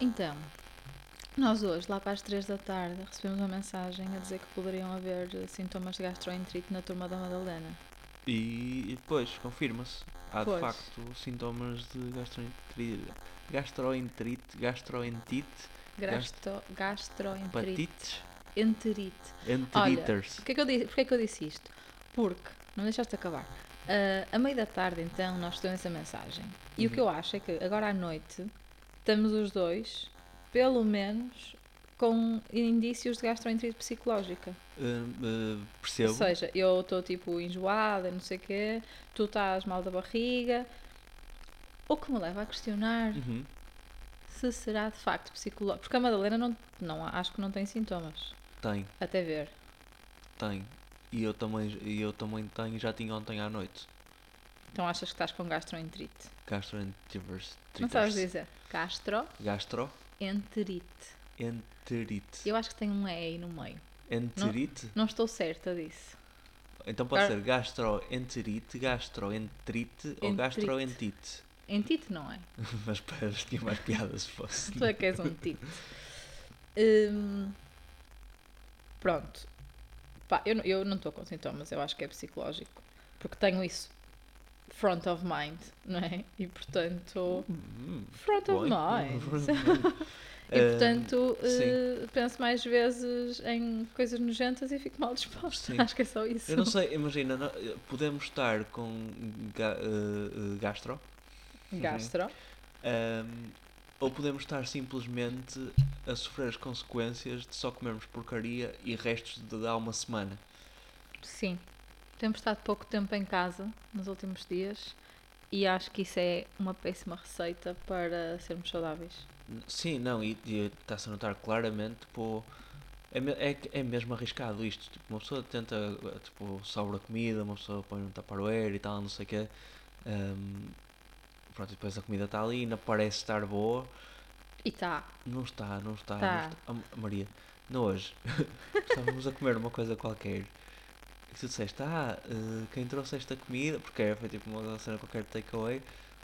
Então, nós hoje, lá para as 3 da tarde, recebemos uma mensagem a dizer que poderiam haver eh, sintomas de gastroenterite na turma da Madalena. E, depois confirma-se. Há Pois. de facto sintomas de gastroenterite, gastroenterite, gastroentite, Gasto, gastroenterite. Enterite. enteriters. Porquê que, eu disse, porquê que eu disse isto? Porque, não deixaste acabar. Ah, a meio da tarde, então, nós recebemos essa mensagem. E o Uhum. que eu acho é que agora à noite estamos os dois, pelo menos, com indícios de gastroenterite psicológica. Uh, uh, percebo. Ou seja, eu estou tipo enjoada, não sei o quê, tu estás mal da barriga. O que me leva a questionar Uhum. se será de facto psicológico. Porque a Madalena não, não, acho que não tem sintomas. Tem, Até ver. tem. E eu também, eu também tenho, já tinha ontem à noite. Então achas que estás com gastroenterite? Gastroenteritis. Não sabes dizer? Gastroenterite. Gastroenterite. Eu acho que tem um E aí no meio. Enterite? Não estou certa disso. Então pode Gar- ser gastroenterite, gastroenterite ou Enterite. gastroentite. Entite não é? Mas para, tinha mais piada se fosse. Tu é que és um tite. Hum, pronto. Pá, eu, não- eu não estou com sintomas, eu acho que é psicológico. Porque tenho isso front of mind, não é? E portanto. Hum, Front of mind. E Eh, portanto, sim. eh, penso mais vezes em coisas nojentas e fico mal disposta. Sim. Acho que é só isso. Eu não sei, imagina, não- podemos estar com ga- eh, eh, gastro Gastro. ahm, ou podemos estar simplesmente a sofrer as consequências de só comermos porcaria e restos de há uma semana. Sim. Temos estado pouco tempo em casa nos últimos dias e acho que isso é uma péssima receita para sermos saudáveis. Sim, não, e e está-se a notar claramente, tipo, é, é, é mesmo arriscado isto. Tipo, uma pessoa tenta, tipo, sobra comida, uma pessoa põe um tupperware e tal, não sei o quê. ahm, pronto, e depois a comida está ali, não parece estar boa. E tá. Não está, não está. Tá. Não está. Ah, Maria, não hoje. Estávamos a comer uma coisa qualquer. E tu disseste, ah, eh, quem trouxe esta comida, porque foi tipo uma cena qualquer de takeaway,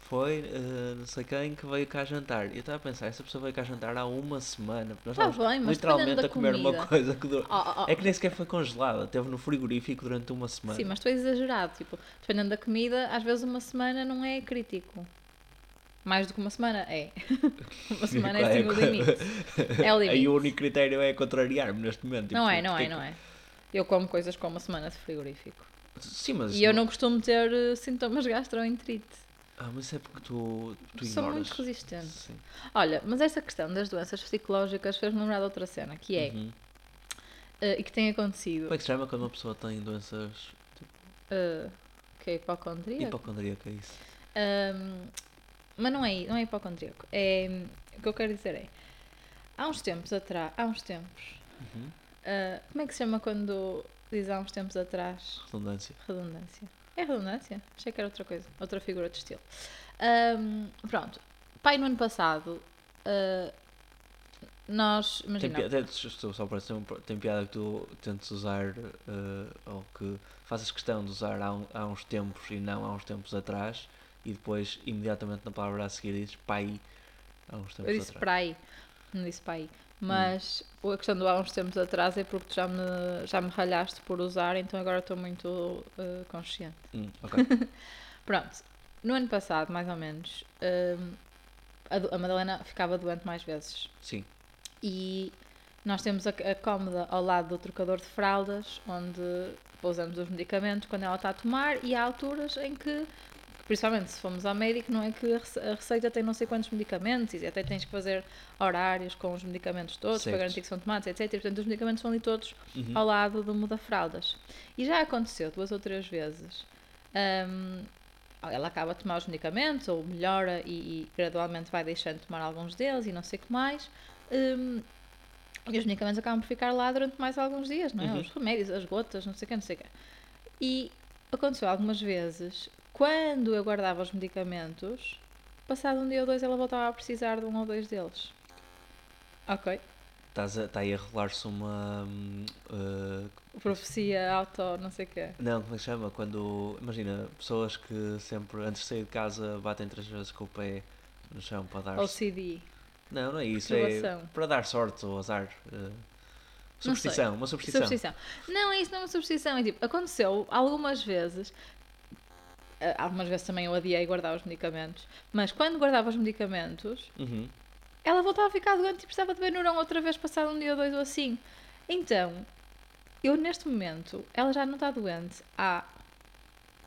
foi eh, não sei quem que veio cá jantar. E eu estava a pensar, essa pessoa veio cá jantar há uma semana. Nós Está estávamos Tá bem, literalmente a comer uma comida. coisa que durou. Oh, oh, oh. É que nem sequer foi congelada, esteve no frigorífico durante uma semana. Sim, mas tu és exagerado. Tipo, dependendo da comida, às vezes uma semana não é crítico. Mais do que uma semana é. uma semana é É, assim o é. limite. É o limite. Aí o único critério é contrariar-me neste momento. Não tipo, é, não é, porque não é. Eu como coisas com uma semana de frigorífico. Sim, mas. E eu não costumo ter eh, sintomas de gastroenterite. Ah, mas é porque tu, tu Sou ignoras. muito resistente. Sim. Olha, mas esta questão das doenças psicológicas fez-me lembrar de outra cena, que é, Uhum. eh, e que tem acontecido, Como é que se chama quando uma pessoa tem doenças eh, que é hipocondria, hipocondríaca? Isso. Ahm, mas não é, não é hipocondríaco. É, o que eu quero dizer é, há uns tempos atrás, há uns tempos, Uhum. Ah, como é que se chama quando diz há uns tempos atrás? Redundância. Redundância. É redundância? Achei que era outra coisa, outra figura de estilo. Ahm, pronto, pai no ano passado, ah, nós, Tem imagina, piada, estou só para dizer, tem piada que tu tentes usar eh, ou que faças questão de usar há, um- há uns tempos e não há uns tempos atrás e depois imediatamente na palavra a seguir dizes pai há uns tempos eu disse atrás. aí, não disse para Mas a questão do há uns tempos atrás é porque tu já me, já me ralhaste por usar, então agora estou muito ah, consciente. Hum, ok. Pronto, no ano passado, mais ou menos, hum, a, a Madalena ficava doente mais vezes. Sim. E nós temos a, a cómoda ao lado do trocador de fraldas, onde pousamos os medicamentos quando ela está a tomar, e há alturas em que, principalmente se formos ao médico, não é que a rece- a receita tem não sei quantos medicamentos, e até tens que fazer horários com os medicamentos todos, Certo. para garantir que são tomados, etc. Portanto, os medicamentos são ali todos Uhum. ao lado do muda-fraldas. E já aconteceu duas ou três vezes. hum, ela acaba a tomar os medicamentos, ou melhora e, e gradualmente vai deixando de tomar alguns deles e não sei o que mais. hum, e os medicamentos acabam por ficar lá durante mais alguns dias, não é? Uhum. Os remédios, as gotas, não sei o que, não sei o que. E aconteceu algumas vezes, quando eu guardava os medicamentos, passado um dia ou dois ela voltava a precisar de um ou dois deles. Ok. Estás a, está aí a rolar-se uma. eh, Profecia auto, não sei o quê. não, como é que chama? Quando. Imagina, pessoas que sempre, antes de sair de casa, batem três vezes com o pé no chão para dar. OCD. Não, não é isso. É para dar sorte ou azar. Não superstição, uma superstição. Superstição. Não, é isso não é uma superstição. É tipo, aconteceu algumas vezes. Eh, Algumas vezes também eu adiei guardar os medicamentos. Mas quando guardava os medicamentos, Uhum. ela voltava a ficar doente e precisava de Benurão outra vez passado um dia ou dois ou assim. Então, eu neste momento, ela já não está doente há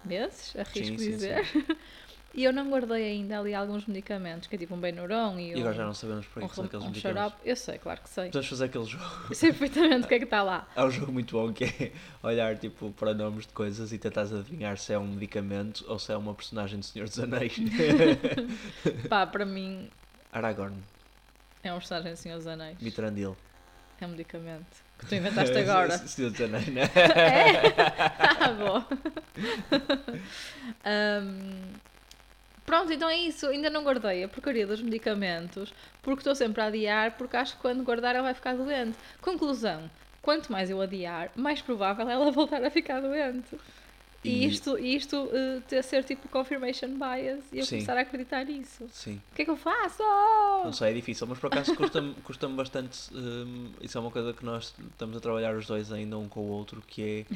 meses, arrisco Sim, sim, dizer. E eu não guardei ainda ali alguns medicamentos, que é tipo um Benurão e, E um, agora já não sabemos para um, que são aqueles um medicamentos. xarope. Eu sei, claro que sei. Podemos fazer aquele jogo. Eu sei perfeitamente o que é que está lá. Há um jogo muito bom que é olhar tipo, para nomes de coisas e tentares adivinhar se é um medicamento ou se é uma personagem do Senhor dos Anéis. Pá, para mim Aragorn, é um personagem do Senhor dos Anéis. Mitrandil. É um medicamento. Que tu inventaste agora. Senhor dos Anéis, né? Ah, boa. Ahm, pronto, então é isso. Ainda não guardei a porcaria dos medicamentos porque estou sempre a adiar porque acho que quando guardar ela vai ficar doente. Conclusão. Quanto mais eu adiar, mais provável é ela voltar a ficar doente. E, E- isto, isto eh, ter ser tipo confirmation bias e eu Sim. começar a acreditar nisso. Sim. O que é que eu faço? Não sei, é difícil, mas por acaso custa-me custa bastante. hum, isso é uma coisa que nós estamos a trabalhar os dois ainda um com o outro, que é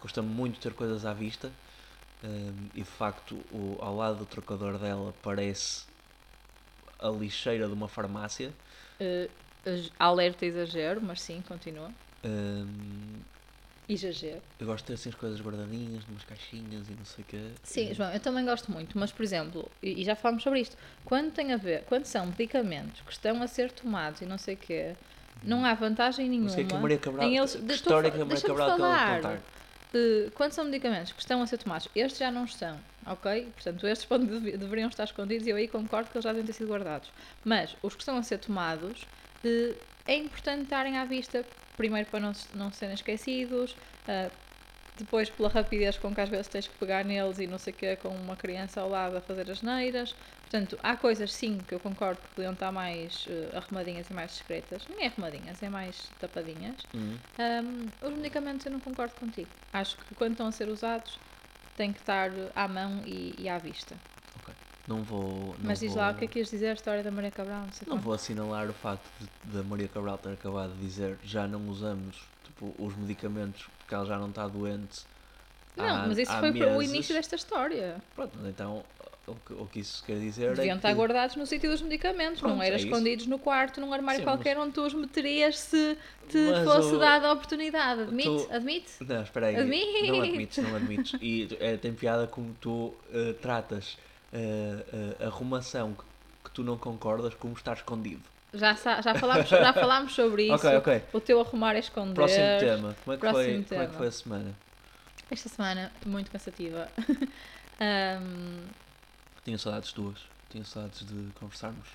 custa-me muito ter coisas à vista. E de facto, o, ao lado do trocador dela parece a lixeira de uma farmácia. Ex- alerta exagero, mas sim, continua. Hum, Exagero. eu gosto de ter assim as coisas guardadinhas, numas caixinhas e não sei o quê. Sim, João, eu também gosto muito, mas por exemplo, e, e já falámos sobre isto, quando tem a ver, quando são medicamentos que estão a ser tomados e não sei o quê, não há vantagem nenhuma. Não sei que a Maria Cabral. em eles- que história que a Maria Cabral acabou quando são medicamentos que estão a ser tomados, estes já não estão, ok? Portanto, estes deveriam estar escondidos e eu aí concordo que eles já devem ter sido guardados. Mas os que estão a ser tomados, é importante estarem à vista, primeiro para não, não serem esquecidos, eh, depois pela rapidez com que às vezes tens que pegar neles e não sei o quê, com uma criança ao lado a fazer as neiras. Portanto, há coisas sim que eu concordo que podiam estar mais eh, arrumadinhas e mais discretas. Nem é arrumadinhas, é mais tapadinhas. Hum. Um, os medicamentos eu não concordo contigo. Acho que quando estão a ser usados têm que estar à mão e, e à vista. Não vou. Não Mas diz vou... lá o que é que ias dizer, a história da Maria Cabral, não sei Não quanto. vou assinalar o facto de, da Maria Cabral ter acabado de dizer já não usamos tipo, os medicamentos porque ela já não está doente. Não, há- mas isso foi para o meses. início desta história. Pronto, mas então o que, o que isso quer dizer Deviam é estar que... guardados no sítio dos medicamentos, não Pronto, eram é isso. escondidos no quarto, num armário Sim, qualquer onde tu os meterias se te Mas fosse o- dada a oportunidade. Admite? tu- Admite? Não, espera aí. Admite. Não admites, não admites. E é, tem piada como tu eh, tratas eh, a arrumação que, que tu não concordas como estar escondido. Já, já, falámos, já falámos sobre isso. Ok, ok. O teu arrumar é esconder. Próximo tema. Como é, que Próximo foi, como é que tema. foi a semana? Esta semana, muito cansativa. Ahm, Tinha saudades tuas. Tinha saudades de conversarmos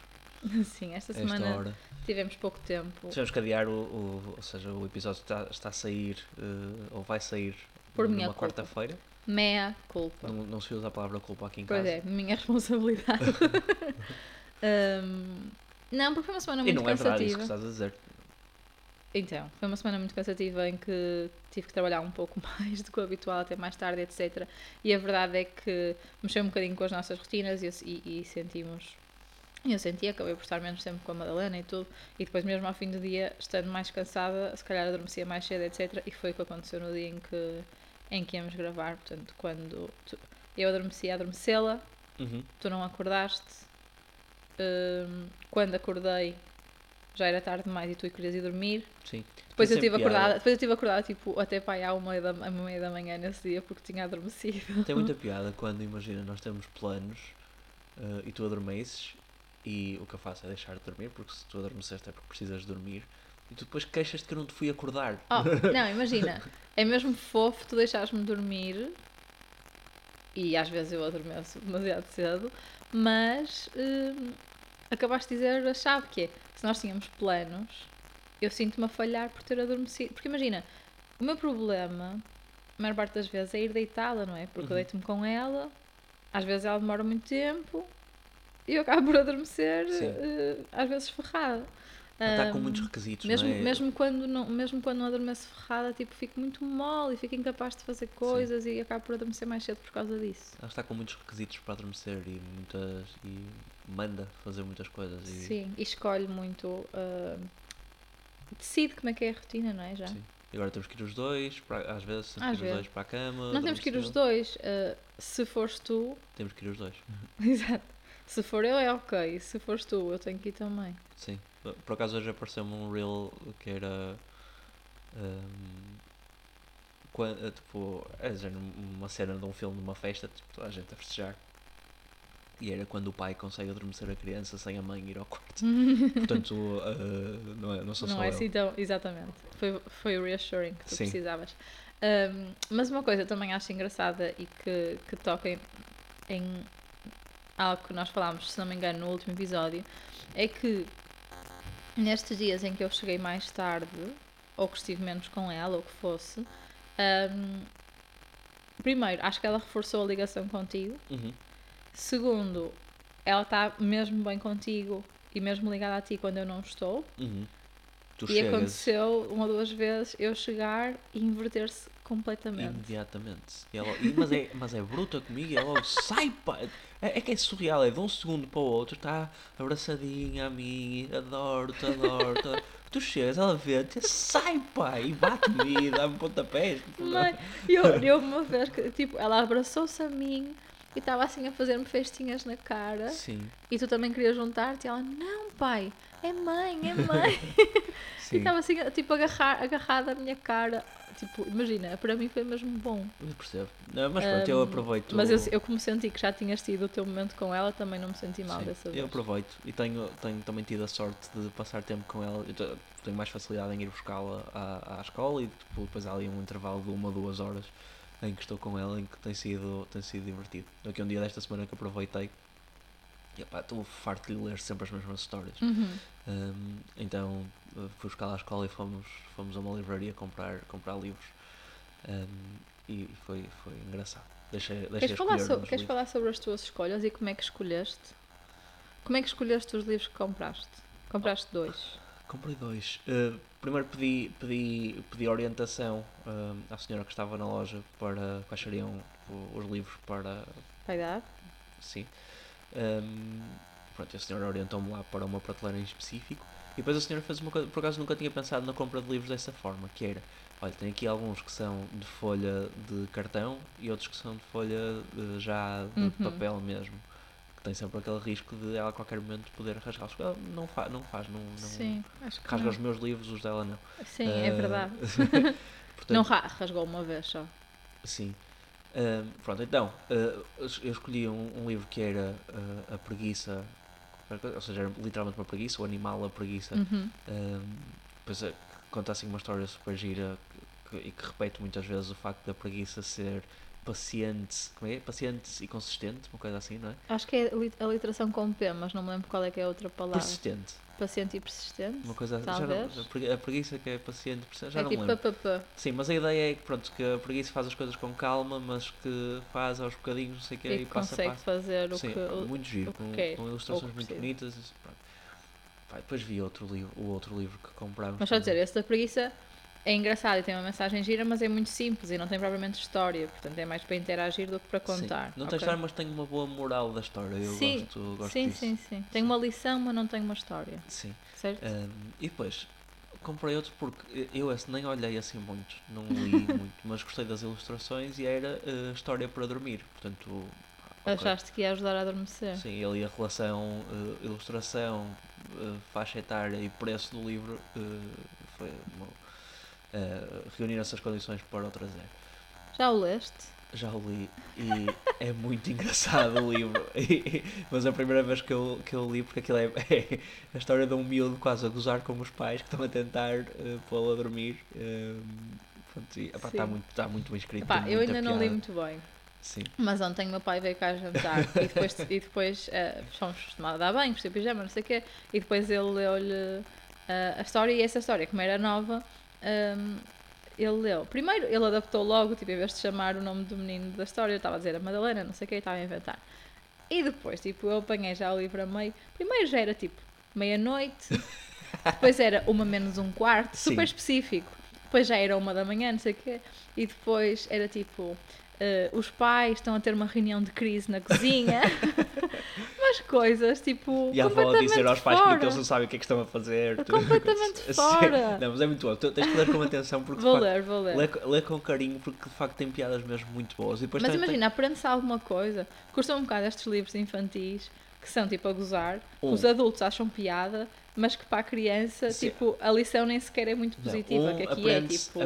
sim, esta esta semana hora. tivemos pouco tempo. Tivemos que adiar o, o- ou seja, o episódio está, está a sair, eh, ou vai sair Por numa quarta-feira. Mea culpa. Não, não se usa a palavra culpa aqui em Pois casa. é, minha responsabilidade. Ahm, não, porque foi uma semana e muito não é verdade isso cansativa. que estás a dizer. Então, foi uma semana muito cansativa em que tive que trabalhar um pouco mais do que o habitual, até mais tarde, etc. E a verdade é que mexeu um bocadinho com as nossas rotinas e, e, e sentimos. Eu senti, acabei por estar menos tempo com a Madalena e tudo. E depois, mesmo ao fim do dia, estando mais cansada, se calhar adormecia mais cedo, etc. E foi o que aconteceu no dia em que, em que íamos gravar. Portanto, quando tu- eu adormeci a adormecê-la, Uhum. tu não acordaste. Hum, quando acordei, já era tarde demais e tu querias ir dormir. Sim. Depois eu piada. acordada, depois eu estive acordada tipo até pai à uma da, à uma meia da manhã nesse dia porque tinha adormecido. Tem muita piada quando, imagina, nós temos planos eh, e tu adormeces e o que eu faço é deixar de dormir, porque se tu adormeceste é porque precisas de dormir e tu depois queixas-te que eu não te fui acordar. Oh, não, imagina, é mesmo fofo tu deixares-me dormir e às vezes eu adormeço demasiado cedo, mas hum, acabaste de dizer a chave que é se nós tínhamos planos, eu sinto-me a falhar por ter adormecido. Porque imagina, o meu problema, a maior parte das vezes, é ir deitá-la, não é? Porque eu Uhum. deito-me com ela, às vezes ela demora muito tempo e eu acabo por adormecer, eh, às vezes ferrada. Está com muitos requisitos, mesmo, não é? mesmo, quando não, mesmo quando não adormeço ferrada, tipo, fico muito mole e fico incapaz de fazer coisas e acabo por adormecer mais cedo por causa disso. Ela está com muitos requisitos para adormecer e muitas. e manda fazer muitas coisas. E, Sim, e escolhe muito. ah, decide como é que é a rotina, não é? Já. sim. E agora temos que ir os dois, para, às vezes temos Às que ir os vezes. dois para a cama. Não temos que ir os dois. ah, se fores tu, Temos que ir os dois. exato. Se for eu, é ok. Se fores tu, eu tenho que ir também. Sim. Por acaso hoje apareceu-me um reel que era. hum, quan- eh, tipo, era de género uma cena de um filme, de uma festa, tipo, toda a gente a festejar. E era quando o pai consegue adormecer a criança sem a mãe ir ao quarto. Portanto, eh, não, é, não sou não só é eu. assim tão. Exatamente. Foi, foi o reassuring que tu Sim. precisavas. Ahm, mas uma coisa também acho engraçada e que, que toca em, em algo que nós falámos, se não me engano, no último episódio, é que nestes dias em que eu cheguei mais tarde, ou que estive menos com ela, ou que fosse, ahm, primeiro, acho que ela reforçou a ligação contigo. Uhum. Segundo, ela está mesmo bem contigo e mesmo ligada a ti quando eu não estou. Uhum. E chegas aconteceu uma ou duas vezes eu chegar e inverter-se completamente. imediatamente. E ela, mas, é, mas é bruta comigo e ela sai, pá. É, é que é surreal, é de um segundo para o outro, está abraçadinha a mim, adoro-te, adoro-te. adoro. Tu chegas, ela vê-te, sai, pá, e bate-me, e dá-me pontapés. Mãe, eu, eu uma vez que, tipo, ela abraçou-se a mim e estava assim a fazer-me festinhas na cara Sim, e tu também querias juntar-te e ela, não pai, é mãe, é mãe. e sim. estava assim, tipo, agarrar, agarrada à minha cara. Tipo, imagina, para mim foi mesmo bom. Eu percebo. Não, mas pronto, eu Ahm, aproveito. Mas eu, eu como senti que já tinhas tido o teu momento com ela, também não me senti mal Sim, dessa vez. Eu aproveito e tenho, tenho também tido a sorte de passar tempo com ela. Eu te- tenho mais facilidade em ir buscá-la à, à escola e tipo, depois há ali um intervalo de uma ou duas horas em que estou com ela em que tem sido, tem sido divertido. Aqui um dia desta semana que aproveitei e estou farto de ler sempre as mesmas histórias. Uhum. Hum, então eh, fui buscar lá à escola e fomos, fomos a uma livraria comprar, comprar livros. Hum, e foi, foi engraçado. Deixei, deixei Queres, falar, escolher so- uns queres falar sobre as tuas escolhas e como é que escolheste? Como é que escolheste os livros que compraste? Compraste dois. Comprei dois. Uh, primeiro pedi, pedi, pedi orientação uh, à senhora que estava na loja para quais seriam os livros para. Vai dar? Sim. Um, pronto, a senhora orientou-me lá para uma prateleira em específico. E depois a senhora fez uma coisa. Por acaso nunca tinha pensado na compra de livros dessa forma: que era, olha, tem aqui alguns que são de folha de cartão e outros que são de folha uh, já de Uhum. papel mesmo. Que tem sempre aquele risco de ela a qualquer momento poder rasgá-los. Ela não, fa não faz, não, não Sim, rasga não. os meus livros, os dela não. Sim, é Ah, verdade. portanto, Não ra- rasgou uma vez só. Sim. Ahm, pronto, então, ah, eu escolhi um, um livro que era ah, A Preguiça, ou seja, era literalmente uma preguiça, o animal a preguiça. Uhum. Depois é, conta assim uma história super gira que- e que repete muitas vezes o facto da preguiça ser paciente, como é? Paciente e consistente, uma coisa assim, não é? Acho que é a literação com P, mas não me lembro qual é que é a outra palavra. Persistente, Paciente e persistente? uma coisa já não- a pregui- a preguiça que é paciente, persistente, já é não tipo lembro. PPP. Sim, mas a ideia é que, pronto, que a preguiça faz as coisas com calma, mas que faz aos bocadinhos, não sei o que, E e que passo a passo. fazer o Sim, que. muito giro, o que com, quer, com ilustrações muito bonitas. Pá, depois vi outro livro, o outro livro que comprámos. Mas só dizer, esse da preguiça é engraçado e tem uma mensagem gira, mas é muito simples e não tem propriamente história. Portanto, é mais para interagir do que para Sim, contar. Não tem história, mas tem uma boa moral da história. Eu Sim, gosto, gosto Sim, disso. sim, sim. Tem uma lição, mas não tem uma história. Sim. Certo? Ahm, e depois comprei outro porque eu esse nem olhei assim muito, não li muito, mas gostei das ilustrações e era eh, história para dormir. Portanto, pá, ok. Achaste que ia ajudar a adormecer? Sim, ele a relação eh, ilustração, eh, faixa etária e preço do livro foi uma, reunir essas condições para o trazer. Já o leste? Já o li e é muito engraçado o livro. Mas é a primeira vez que eu, que eu li, porque aquilo é, é a história de um miúdo quase a gozar com os pais que estão a tentar eh, pô-lo a dormir. eh, e, epá, Sim. Está muito, está muito bem escrito. Epá, eu ainda não li muito bem. Sim, Mas ontem meu pai veio cá jantar e depois, e depois eh, fomos acostumados a dar bem, vestir pijama, não sei o quê, e depois ele leu-lhe eh, a história e essa história, como era nova, ehm, ele leu. Primeiro ele adaptou logo, tipo, em vez de chamar o nome do menino da história, eu estava a dizer a Madalena, não sei o que, estava a inventar. E depois, tipo, eu apanhei já o livro a meio. Primeiro já era tipo meia-noite depois era uma menos um quarto, Sim. super específico. Depois já era uma da manhã, não sei o quê. E depois era tipo, eh, os pais estão a ter uma reunião de crise na cozinha. Umas coisas, tipo, E a avó completamente dizer aos pais fora. que eles não sabem o que é que estão a fazer. Completamente Sim. fora. Não, mas é muito bom. Tens que ler com atenção porque Vou ler, vou ler. lê, lê com carinho porque de facto tem piadas mesmo muito boas. Mas tem- tem- imagina, aprende-se alguma coisa. Custa um bocado estes livros infantis que são tipo a gozar, Um. os adultos acham piada, mas que para a criança, Sim. tipo, a lição nem sequer é muito Não, positiva. um que aqui é tipo,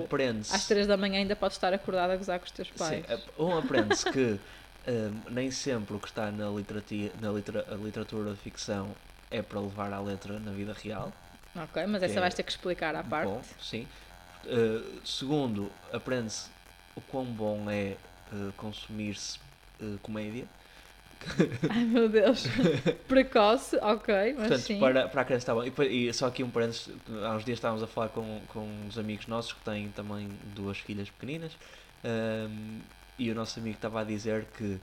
às 3 da manhã ainda podes estar acordado a gozar com os teus pais. Sim, um aprende-se que hum, nem sempre o que está na, literati- na litera- a literatura de ficção é para levar à letra na vida real. Ok, mas essa é vais ter que explicar à parte. Bom, sim. Uh, segundo, aprende-se o quão bom é uh, consumir-se uh, comédia. Ai meu Deus. Precoce, ok, mas Portanto, sim. para, para a criança está bom. E, e só aqui um parênteses, há uns dias estávamos a falar com, com uns amigos nossos que têm também duas filhas pequeninas um, e o nosso amigo estava a dizer que, uh,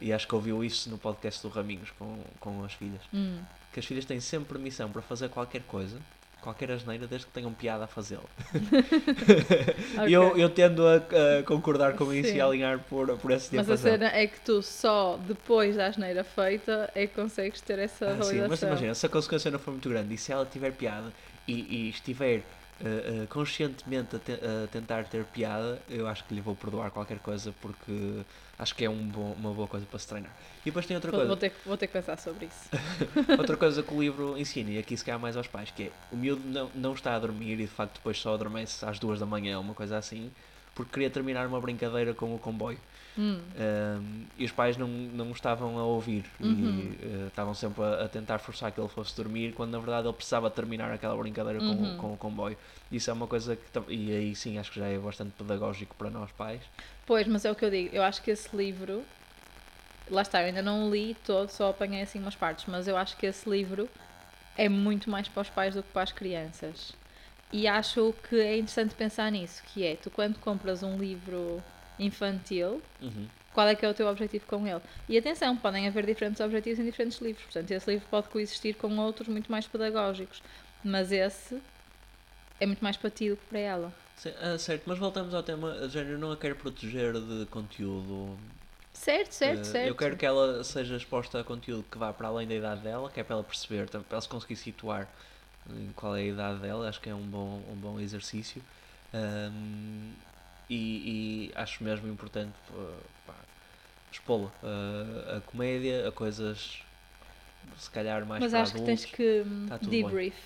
e acho que ouviu isso no podcast do Raminhos com, com as filhas, Hum, que as filhas têm sempre permissão para fazer qualquer coisa, qualquer asneira, desde que tenham piada a fazê-la. ok. E eu, eu tendo a, a concordar com isso Sim. e a alinhar por, por esse Mas a cena é que tu só depois da asneira feita é que consegues ter essa Ah, sim, validação. mas imagina, se a consequência não for muito grande e se ela tiver piada e, e estiver eh, conscientemente a, te- a tentar ter piada, eu acho que lhe vou perdoar qualquer coisa porque acho que é um bom- uma boa coisa para se treinar. E depois tem outra Vou, coisa, vou ter, que- vou ter que pensar sobre isso. outra coisa que o livro ensina, e aqui se calhar mais aos pais, que é o miúdo não, não está a dormir e de facto depois só adormece às duas da manhã, uma coisa assim, porque queria terminar uma brincadeira com o comboio. Hum, Um, e os pais não, não estavam a ouvir Uhum. e uh, estavam sempre a, a tentar forçar que ele fosse dormir quando na verdade ele precisava terminar aquela brincadeira com, Uhum. o, com o comboio. Isso é uma coisa que e aí sim acho que já é bastante pedagógico para nós pais. Pois, mas é o que eu digo. Eu acho que esse livro. Lá está, eu ainda não li todo, só apanhei assim umas partes, mas eu acho que esse livro é muito mais para os pais do que para as crianças. E acho que é interessante pensar nisso, que é, tu quando compras um livro infantil, Uhum. qual é que é o teu objetivo com ele? E atenção, podem haver diferentes objetivos em diferentes livros, portanto esse livro pode coexistir com outros muito mais pedagógicos, mas esse é muito mais para ti do que para ela. Sim, ah, certo, mas voltamos ao tema, a género não a quero proteger de conteúdo. Certo, certo, Uh, certo. Eu quero que ela seja exposta a conteúdo que vá para além da idade dela, que é para ela perceber, para ela se conseguir situar em qual é a idade dela, acho que é um bom, um bom exercício. Um, e, e acho mesmo importante uh, pá, expô-la uh, a comédia, a coisas se calhar mais Mas para acho que adultos. tens que hum, Tá tudo bem. debrief.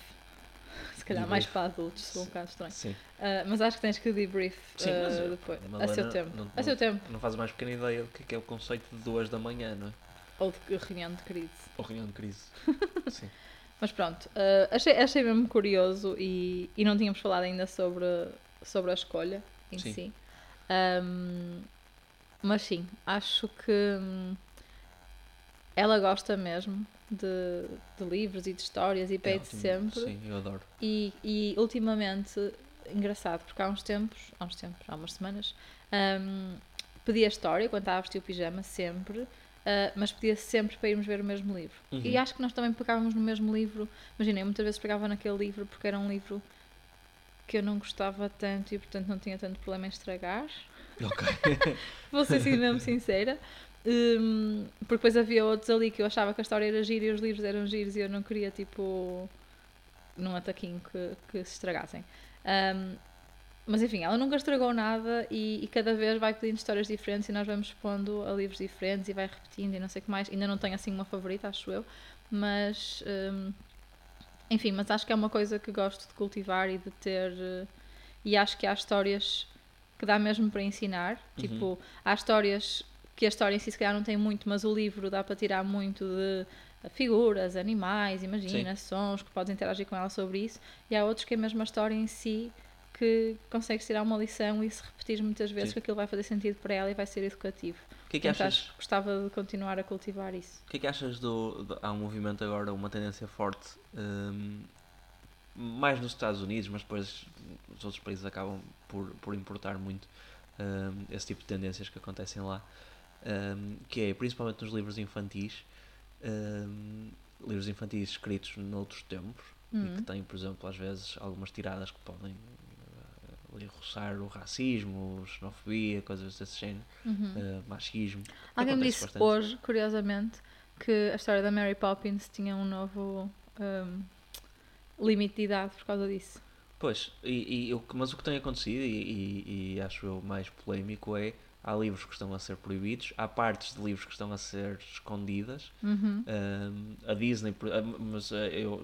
Se calhar mais Debrief. para adultos, se for um bocado estranho. Sim, Ah, mas acho que tens que debrief Sim, mas eu- depois. a seu tempo. não- A seu tempo. não faz mais pequena ideia do que é, que é o conceito de duas da manhã, não é? Ou de reunião de crise. Ou reunião de crise. Sim. Mas pronto, ah, achei, achei mesmo curioso e, e não tínhamos falado ainda sobre, sobre a escolha em Sim. si. Ahm, mas sim, acho que hum, ela gosta mesmo de, de livros e de histórias e É pede sempre. Sim, eu adoro. E, e ultimamente, engraçado, porque há uns tempos, há uns tempos, há umas semanas, hum, pedia história quando estava a vestir o pijama, sempre, ah, mas pedia sempre para irmos ver o mesmo livro. Uhum. E acho que nós também pegávamos no mesmo livro. Imaginem, muitas vezes pegava naquele livro porque era um livro que eu não gostava tanto e, portanto, não tinha tanto problema em estragar. Ok. Vou ser assim mesmo sincera. Hum, porque depois havia outros ali que eu achava que a história era gira e os livros eram giros e eu não queria, tipo, num ataquinho que, que se estragassem. Hum, mas enfim, ela nunca estragou nada e, e cada vez vai pedindo histórias diferentes e nós vamos expondo a livros diferentes e vai repetindo e não sei o que mais. Ainda não tenho assim uma favorita, acho eu, mas hum, enfim, mas acho que é uma coisa que gosto de cultivar e de ter. eh, E acho que há histórias que dá mesmo para ensinar. Uhum. Tipo, há histórias que a história em si se calhar não tem muito, mas o livro dá para tirar muito de figuras, animais, imagina, sons, que podes interagir com ela sobre isso. E há outros que é mesmo a história em si que consegues tirar uma lição e se repetir muitas vezes Sim. que aquilo vai fazer sentido para ela e vai ser educativo. O que é que Portanto, achas? gostava de continuar a cultivar isso. O que é que achas do, do- Há um movimento agora, uma tendência forte, hum, mais nos Estados Unidos, mas depois os outros países acabam por, por importar muito hum, esse tipo de tendências que acontecem lá, hum, que é principalmente nos livros infantis, hum, livros infantis escritos noutros tempos, e Hum. que tem, por exemplo, às vezes algumas tiradas que podem ali roçar o racismo, xenofobia, coisas desse género, Uhum. eh, machismo. Alguém me disse bastante. hoje, curiosamente, que a história da Mary Poppins tinha um novo um, limite de idade por causa disso. Pois, e, e mas o que tem acontecido, e, e- acho eu mais polémico, é há livros que estão a ser proibidos, há partes de livros que estão a ser escondidas. Uhum. Um, a Disney, ah, mas ah, eu,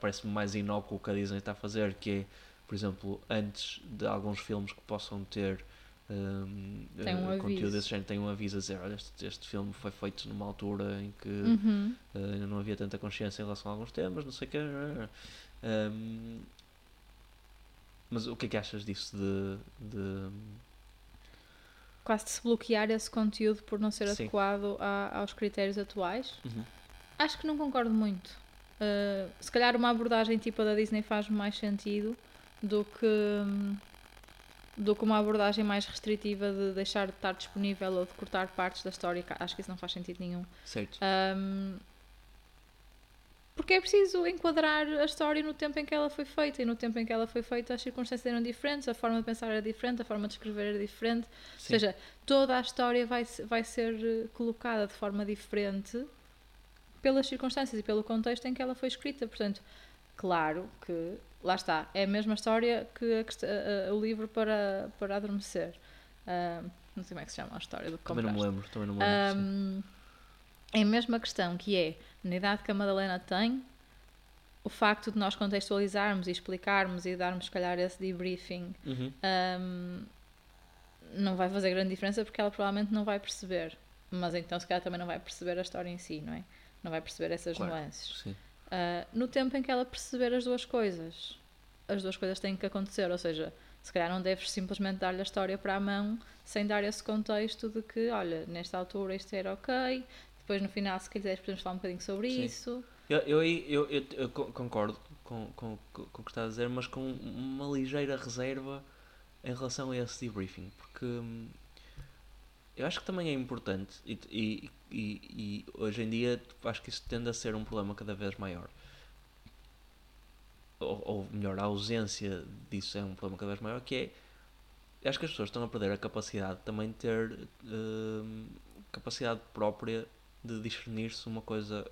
parece-me mais inócuo o que a Disney está a fazer, que é, por exemplo, antes de alguns filmes que possam ter um, Tem um eh, conteúdo desse género, tem um aviso a dizer: olha, este, este filme foi feito numa altura em que Uhum. Uh, ainda não havia tanta consciência em relação a alguns temas, não sei o que. Um, mas o que é que achas disso de. de Quase de se bloquear esse conteúdo por não ser Sim. adequado a- aos critérios atuais. Uhum. Acho que não concordo muito. Uh, se calhar uma abordagem tipo a da Disney faz mais sentido do que, do que uma abordagem mais restritiva de deixar de estar disponível ou de cortar partes da história. Acho que isso não faz sentido nenhum. Certo. Um, porque é preciso enquadrar a história no tempo em que ela foi feita e no tempo em que ela foi feita as circunstâncias eram diferentes, a forma de pensar era diferente, a forma de escrever era diferente. Ou Sim. seja, toda a história vai, vai ser eh, colocada de forma diferente pelas circunstâncias e pelo contexto em que ela foi escrita. Portanto, claro que, lá está, é a mesma história que a a- o livro para, para adormecer. Ah, não sei como é que se chama a história do que também não me compraste. lembro, também não me lembro. Um, é a mesma questão que é, na idade que a Madalena tem, o facto de nós contextualizarmos e explicarmos e darmos, se calhar, esse debriefing Uhum. um, não vai fazer grande diferença porque ela provavelmente não vai perceber. Mas então, se calhar, também não vai perceber a história em si, não é? Não vai perceber essas Claro. nuances. Sim. Uh, no tempo em que ela perceber as duas coisas, as duas coisas têm que acontecer. Ou seja, se calhar não deves simplesmente dar-lhe a história para a mão sem dar esse contexto de que, olha, nesta altura isto era ok, depois no final, se quiseres, podemos falar um bocadinho sobre Sim. isso. Eu, eu, eu, eu, eu co- concordo com, com, com, com o que estás a dizer, mas com uma ligeira reserva em relação a esse debriefing, porque hum, eu acho que também é importante e, e, e, e hoje em dia acho que isso tende a ser um problema cada vez maior. Ou, ou melhor, a ausência disso é um problema cada vez maior, que é acho que as pessoas estão a perder a capacidade também de ter hum, capacidade própria de discernir se uma coisa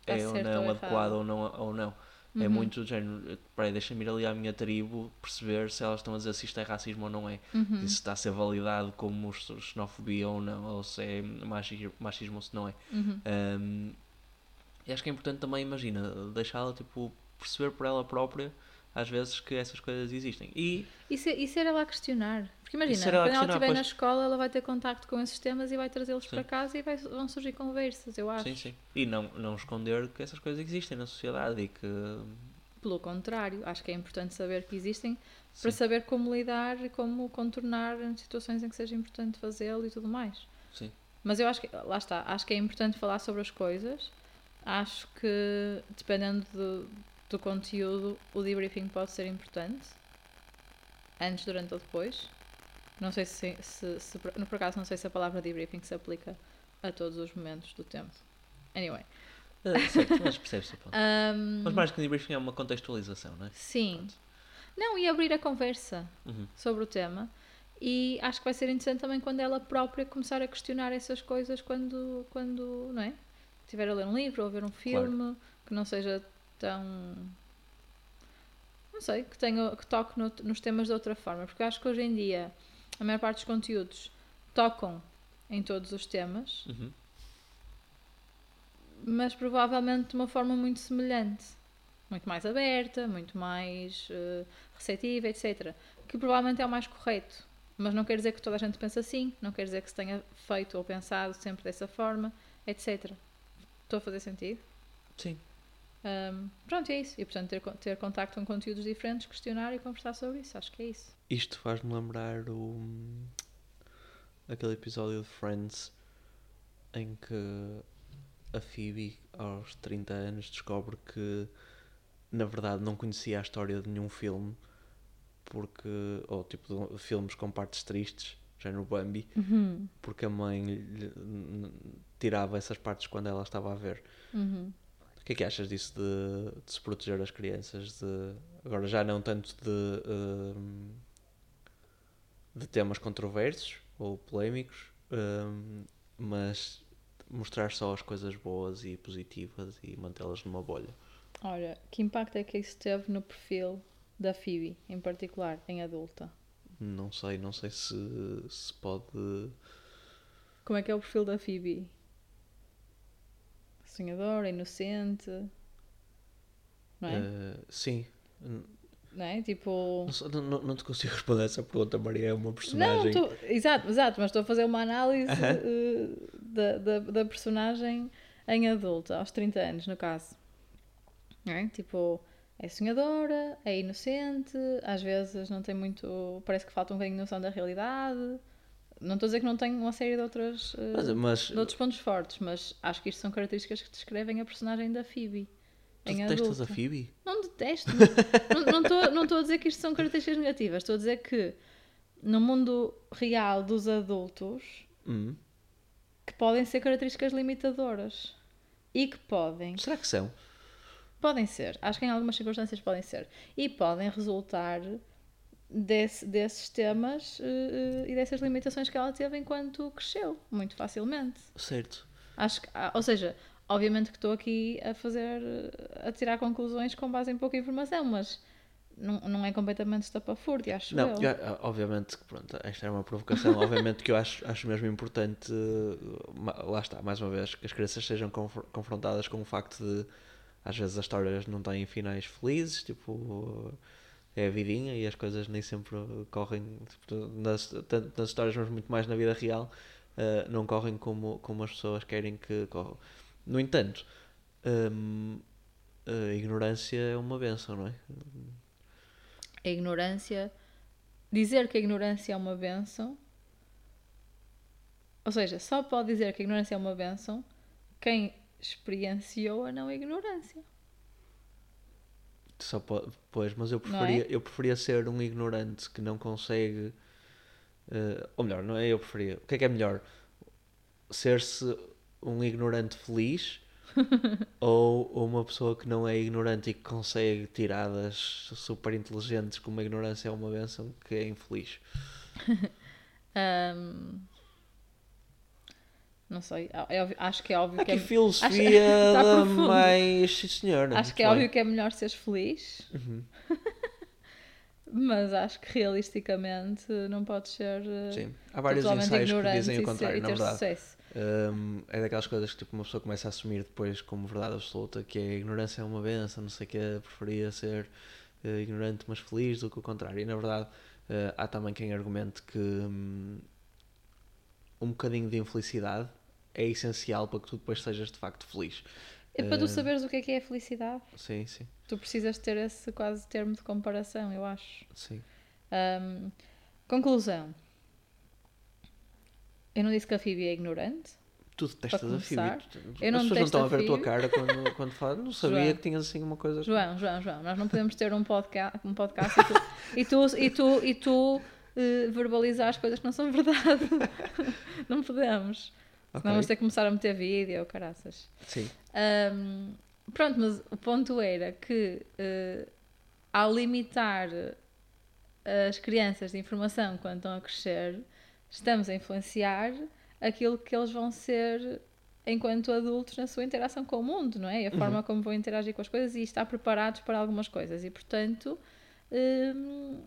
Está é ou não adequada ou não, ou não. É Uhum. muito do género, peraí, deixa-me ir ali à minha tribo perceber se elas estão a dizer se isto é racismo ou não é. Uhum. E se está a ser validado como xenofobia ou não, ou se é machismo, machismo ou se não é. Uhum. Um, e acho que é importante também, imagina, deixá-la tipo, perceber por ela própria às vezes que essas coisas existem. E E, se, e ser ela a questionar? Porque imagina, quando ela estiver na pois. escola, ela vai ter contacto com esses temas e vai trazê-los para casa e vai- vão surgir conversas, eu acho. sim, sim. E não, não esconder que essas coisas existem na sociedade e que Pelo contrário, acho que é importante saber que existem para sim, saber como lidar e como contornar situações em que seja importante fazê-lo e tudo mais. sim. Mas eu acho que, lá está, acho que é importante falar sobre as coisas. Acho que, dependendo do, do conteúdo, o debriefing pode ser importante. Antes, durante ou depois. Não sei se, se, se por, no por acaso, não sei se a palavra debriefing se aplica a todos os momentos do tempo. Anyway. Ah, certo, mas percebes o ponto. Ahm, Mas mais que um debriefing é uma contextualização, não é? sim. Pronto. Não, e abrir a conversa Uhum. sobre o tema. E acho que vai ser interessante também quando ela própria começar a questionar essas coisas quando, quando não é? Estiver a ler um livro ou a ver um filme que não seja tão. Não sei, que, tenha, que toque no- nos temas de outra forma. Porque eu acho que hoje em dia a maior parte dos conteúdos tocam em todos os temas, Uhum. mas provavelmente de uma forma muito semelhante. Muito mais aberta, muito mais eh, receptiva, etc. Que provavelmente é o mais correto. Mas não quer dizer que toda a gente pense assim, não quer dizer que se tenha feito ou pensado sempre dessa forma, etc. Estou a fazer sentido? Sim. Ahm, pronto, é isso. E portanto ter, ter contacto com conteúdos diferentes, questionar e conversar sobre isso. Acho que é isso. Isto faz-me lembrar o aquele episódio de Friends em que a Phoebe aos 30 anos descobre que na verdade não conhecia a história de nenhum filme porque ou tipo de filmes com partes tristes, já no Bambi, Uhum. porque a mãe lhe- tirava essas partes quando ela estava a ver. Uhum. O que é que achas disso de, de se proteger as crianças? De, agora já não tanto de, hum, de temas controversos ou polémicos, hum, mas mostrar só as coisas boas e positivas e mantê-las numa bolha. Olha, que impacto é que isso teve no perfil da Phoebe, em particular, em adulta? Não sei, não sei se, se pode. Como é que é o perfil da Phoebe? Sonhadora, inocente. Não é? eh, sim. Não é? Tipo. Não, não- não- não te consigo responder essa pergunta, Maria. É uma Não, personagem. tô, exato, exato, mas estou a fazer uma análise Aham. eh, da, da, da personagem em adulta, aos 30 anos, no caso. Não é? Tipo, é sonhadora, é inocente, às vezes não tem muito. parece que falta um bocadinho de noção da realidade. Não estou a dizer que não tem uma série de, outras, eh, Mas, mas de outros pontos fortes, mas acho que isto são características que descrevem a personagem da Phoebe. tu em detestas adulta. a Phoebe? Não detesto. não estou a dizer que isto são características negativas. Estou a dizer que no mundo real dos adultos Hum. que podem ser características limitadoras. E que podem. Será que são? Podem ser. Acho que em algumas circunstâncias podem ser. E podem resultar desse- desses temas eh, eh, e dessas limitações que ela teve enquanto cresceu. Muito facilmente. Certo. Acho que, ah, ou seja, obviamente que estou aqui a fazer, a tirar conclusões com base em pouca informação, mas não, não é completamente estapafúrdia, acho Não, eu. eu- ah, obviamente que pronto, esta era uma provocação, obviamente que eu acho, acho mesmo importante, uh, lá está, mais uma vez, que as crianças sejam confr- confrontadas com o facto de às vezes as histórias não têm finais felizes, tipo, uh, é a vidinha e as coisas nem sempre correm, tipo, nas, tanto nas histórias, mas muito mais na vida real, uh, não correm como, como as pessoas querem que corram. No entanto, hum, a ignorância é uma benção, não é? A ignorância, dizer que a ignorância é uma benção, ou seja, só pode dizer que a ignorância é uma benção quem experienciou a não ignorância. Só po- pois, mas eu Não preferia, eu preferia ser um ignorante que não consegue. eh, ou melhor, não é eu preferia. O que é que é melhor? Ser-se um ignorante feliz ou uma pessoa que não é ignorante e que consegue tiradas super inteligentes como a ignorância é uma benção que é infeliz? Ahm, não sei, é acho que é óbvio Há que aqui é, filosofia profundo. mais. Sim, senhora. acho que é muito óbvio que é melhor seres feliz, Uhum. mas acho que realisticamente não podes ser eh, Sim. Há vários ensaios que dizem o contrário, na verdade. Hum, é daquelas coisas que tipo, uma pessoa começa a assumir depois como verdade absoluta, que é a ignorância é uma benção, não sei o que, preferia ser eh, ignorante mas feliz do que o contrário. E na verdade eh, há também quem argumente que hum, um bocadinho de infelicidade é essencial para que tu depois sejas de facto feliz. E para tu Eh, saberes o que é que é a felicidade, Sim, sim, tu precisas ter esse quase termo de comparação, eu acho. sim. Ahm, conclusão. Eu não disse que a Phoebe é ignorante. Tu detestas a Phoebe. Tu- eu não As pessoas não estão a a ver a tua cara quando, quando falas. Não sabia João. que tinhas assim uma coisa. João, João, João, nós não podemos ter um podcast, um podcast e tu, e tu, e tu, e tu eh, verbalizar as coisas que não são verdade. não podemos. Ok. Senão vamos ter que começar a meter vídeo, caraças. Sim. Ahm, pronto, mas o ponto era que eh, ao limitar as crianças de informação quando estão a crescer, estamos a influenciar aquilo que eles vão ser enquanto adultos na sua interação com o mundo, não é? E a forma como vão interagir com as coisas e estar preparados para algumas coisas. E portanto, hum,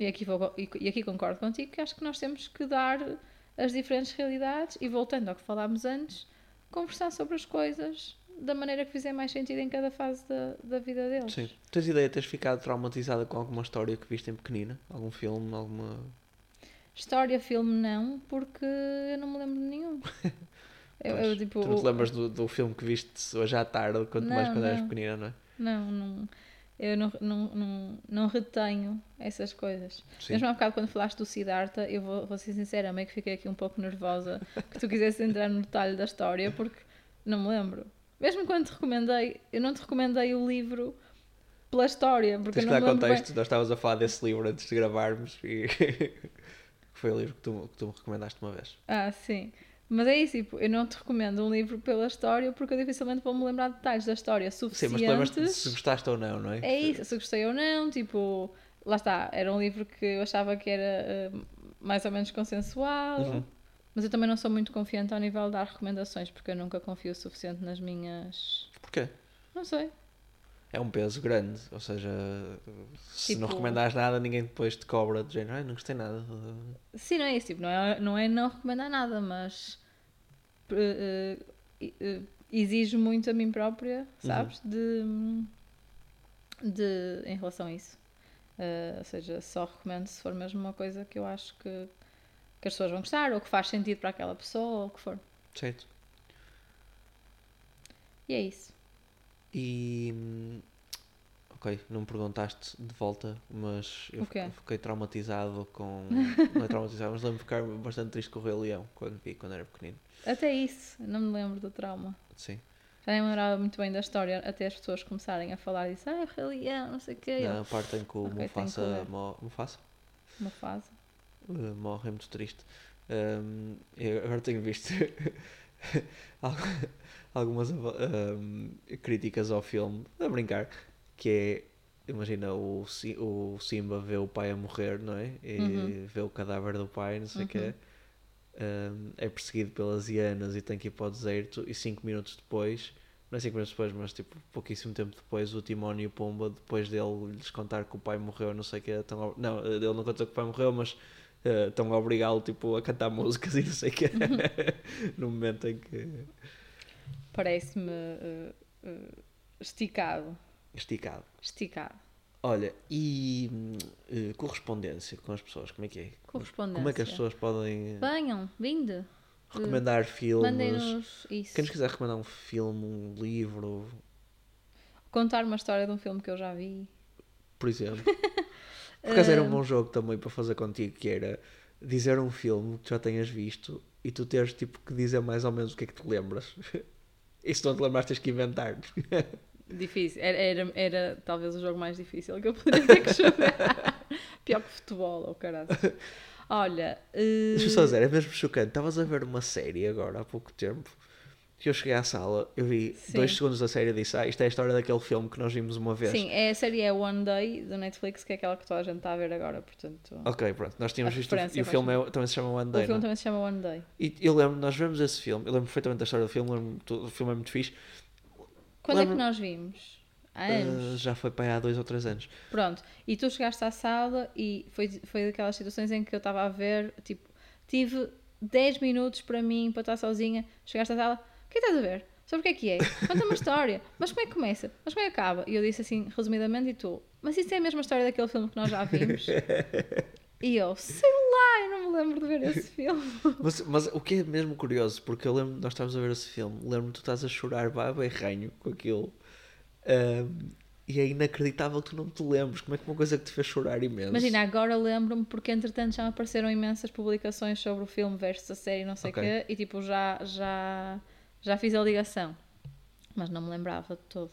e, aqui vou, e, aqui concordo contigo que acho que nós temos que dar as diferentes realidades e voltando ao que falámos antes, conversar sobre as coisas da maneira que fizer mais sentido em cada fase da, da vida deles. Sim. Tens ideia de teres ficado traumatizada com alguma história que viste em pequenina? Algum filme? Alguma. História, filme, não, porque eu não me lembro de nenhum. Eu, eu, tipo, tu não te o- lembras do, do filme que viste hoje à tarde, quanto mais Não, quando eras não. pequenina, não é? Não, não, eu não, não, não, não retenho essas coisas. Sim. Mesmo há bocado quando falaste do Siddhartha, eu vou, vou ser sincera, meio que fiquei aqui um pouco nervosa que tu quisesse entrar no detalhe da história, porque não me lembro. Mesmo quando te recomendei, eu não te recomendei o livro pela história, porque Tens eu que não dar bem. contexto, nós estávamos a falar desse livro antes de gravarmos e foi o livro que tu, que tu me recomendaste uma vez. Ah, sim. Mas é isso, tipo, eu não te recomendo um livro pela história porque eu dificilmente vou me lembrar de detalhes da história Sim, suficientes. mas lembras-te se gostaste ou não, não é? É isso, se gostei ou não, tipo, lá está, era um livro que eu achava que era eh, mais ou menos consensual, Uhum. mas eu também não sou muito confiante ao nível de dar recomendações porque eu nunca confio o suficiente nas minhas. Porquê? Não sei. É um peso grande, ou seja, se não Tipo- recomendares nada, ninguém depois te cobra de género, "Ai, não gostei nada. Sim, não é isso, tipo, não é não, é não recomendar nada, mas eh, eh, eh, exijo muito a mim própria, sabes? De, de, em relação a isso. Eh, ou seja, só recomendo se for mesmo uma coisa que eu acho que, que as pessoas vão gostar ou que faz sentido para aquela pessoa ou o que for. Certo. E é isso. E. Ok, não me perguntaste de volta, mas eu O fi- fiquei traumatizado com. Não é traumatizado, mas lembro-me de ficar bastante triste com o Rei Leão quando vi, quando era pequenino. Até isso, não me lembro do trauma. Sim. Já nem lembrava muito bem da história até as pessoas começarem a falar disso. Ah, Rei Leão, não sei o quê. Na Eu, parte em que o Ok, tenho que Mufasa, mo- Mufasa Uma fase. uh, morre, é muito triste. Um, eu agora tenho visto algumas ava- um, críticas ao filme, a brincar, que é, imagina, o, o Simba vê o pai a morrer, não é? E Uhum. vê o cadáver do pai, não sei o Uhum. quê. Um, é perseguido pelas hienas e tem que ir para o deserto e 5 minutos depois, não é 5 minutos depois, mas tipo pouquíssimo tempo depois, o Timão e o Pumba, depois dele lhes contar que o pai morreu, não sei o que, estão a- não, ele não contou que o pai morreu, mas eh, estão a obrigá-lo tipo, a cantar músicas e não sei o que, no momento em que Parece-me eh, eh, esticado. esticado. Esticado. Olha, e eh, correspondência com as pessoas, como é que é? Correspondência. Como é que as pessoas podem Venham, vinde. recomendar filmes? Mandem-nos isso. Quem nos quiser recomendar um filme, um livro, Contar uma história de um filme que eu já vi. por exemplo. Por acaso era um bom jogo também para fazer contigo, que era dizer um filme que já tenhas visto e tu teres tipo que dizer mais ou menos o que é que te lembras. Se não te lembras tens que inventar. Difícil. Era, era, era talvez o jogo mais difícil que eu poderia ter que jogar. Pior que futebol, ou caralho. Olha. eh, Deixa eu só dizer, é mesmo chocante. Estavas a ver uma série agora há pouco tempo que eu cheguei à sala, eu vi Sim. dois segundos da série e disse, ah, isto é a história daquele filme que nós vimos uma vez. Sim, é, a série é One Day do Netflix, que é aquela que toda a gente está a ver agora, portanto. Ok, pronto, nós tínhamos visto o- e o filme é- também se chama One o Day. filme não? também se chama One Day. E eu lembro, nós vemos esse filme, eu lembro perfeitamente da história do filme, lembro o filme é muito fixe. Quando é Lembro- que nós vimos? Há Ah, anos. já foi para aí há dois ou três anos. Pronto, e tu chegaste à sala e foi, foi daquelas situações em que eu estava a ver, tipo, tive 10 minutos para mim, para estar sozinha, chegaste à sala, o que que estás a ver? Sobre o que é que é? Conta uma história. Mas como é que começa? Mas como é que acaba? E eu disse assim, resumidamente, e tu, mas isso é a mesma história daquele filme que nós já vimos? e eu, sei lá, eu não me lembro de ver esse filme. Mas, mas o que é mesmo curioso, porque eu lembro, nós estávamos a ver esse filme, lembro-me que tu estás a chorar baba e ranho com aquilo. Ahm, e é inacreditável que tu não te lembres. Como é que uma coisa que te fez chorar imenso? Imagina, agora lembro-me porque entretanto já me apareceram imensas publicações sobre o filme versus a série, não sei o Ok. quê, e tipo, já, já, já fiz a ligação. Mas não me lembrava de todo.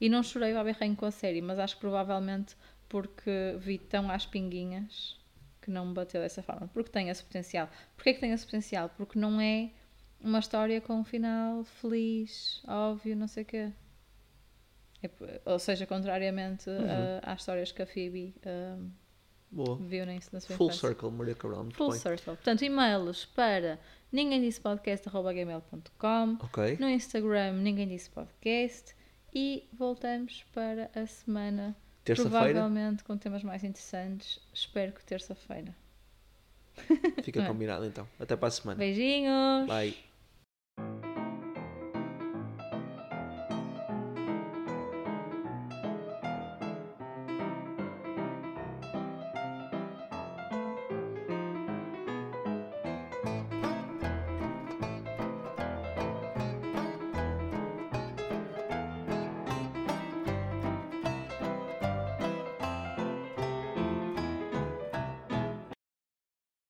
E não chorei ao berrenho com a série, mas acho que provavelmente porque vi tão às pinguinhas que não me bateu dessa forma. Porque tem esse potencial. Porquê que tem esse potencial? Porque não é uma história com um final feliz, óbvio, não sei o quê. É ou seja, contrariamente Uhum. às histórias que a Phoebe um, Boa. viu na, na sua Full infância. circle, Maria Cabral, Full bem. circle. Portanto, e-mails para ninguém disse podcast.gmail.com Ok. no Instagram ninguém disse podcast e voltamos para a semana Terça-feira, provavelmente com temas mais interessantes espero que terça-feira fica É. combinado então. Até para a semana. beijinhos Bye.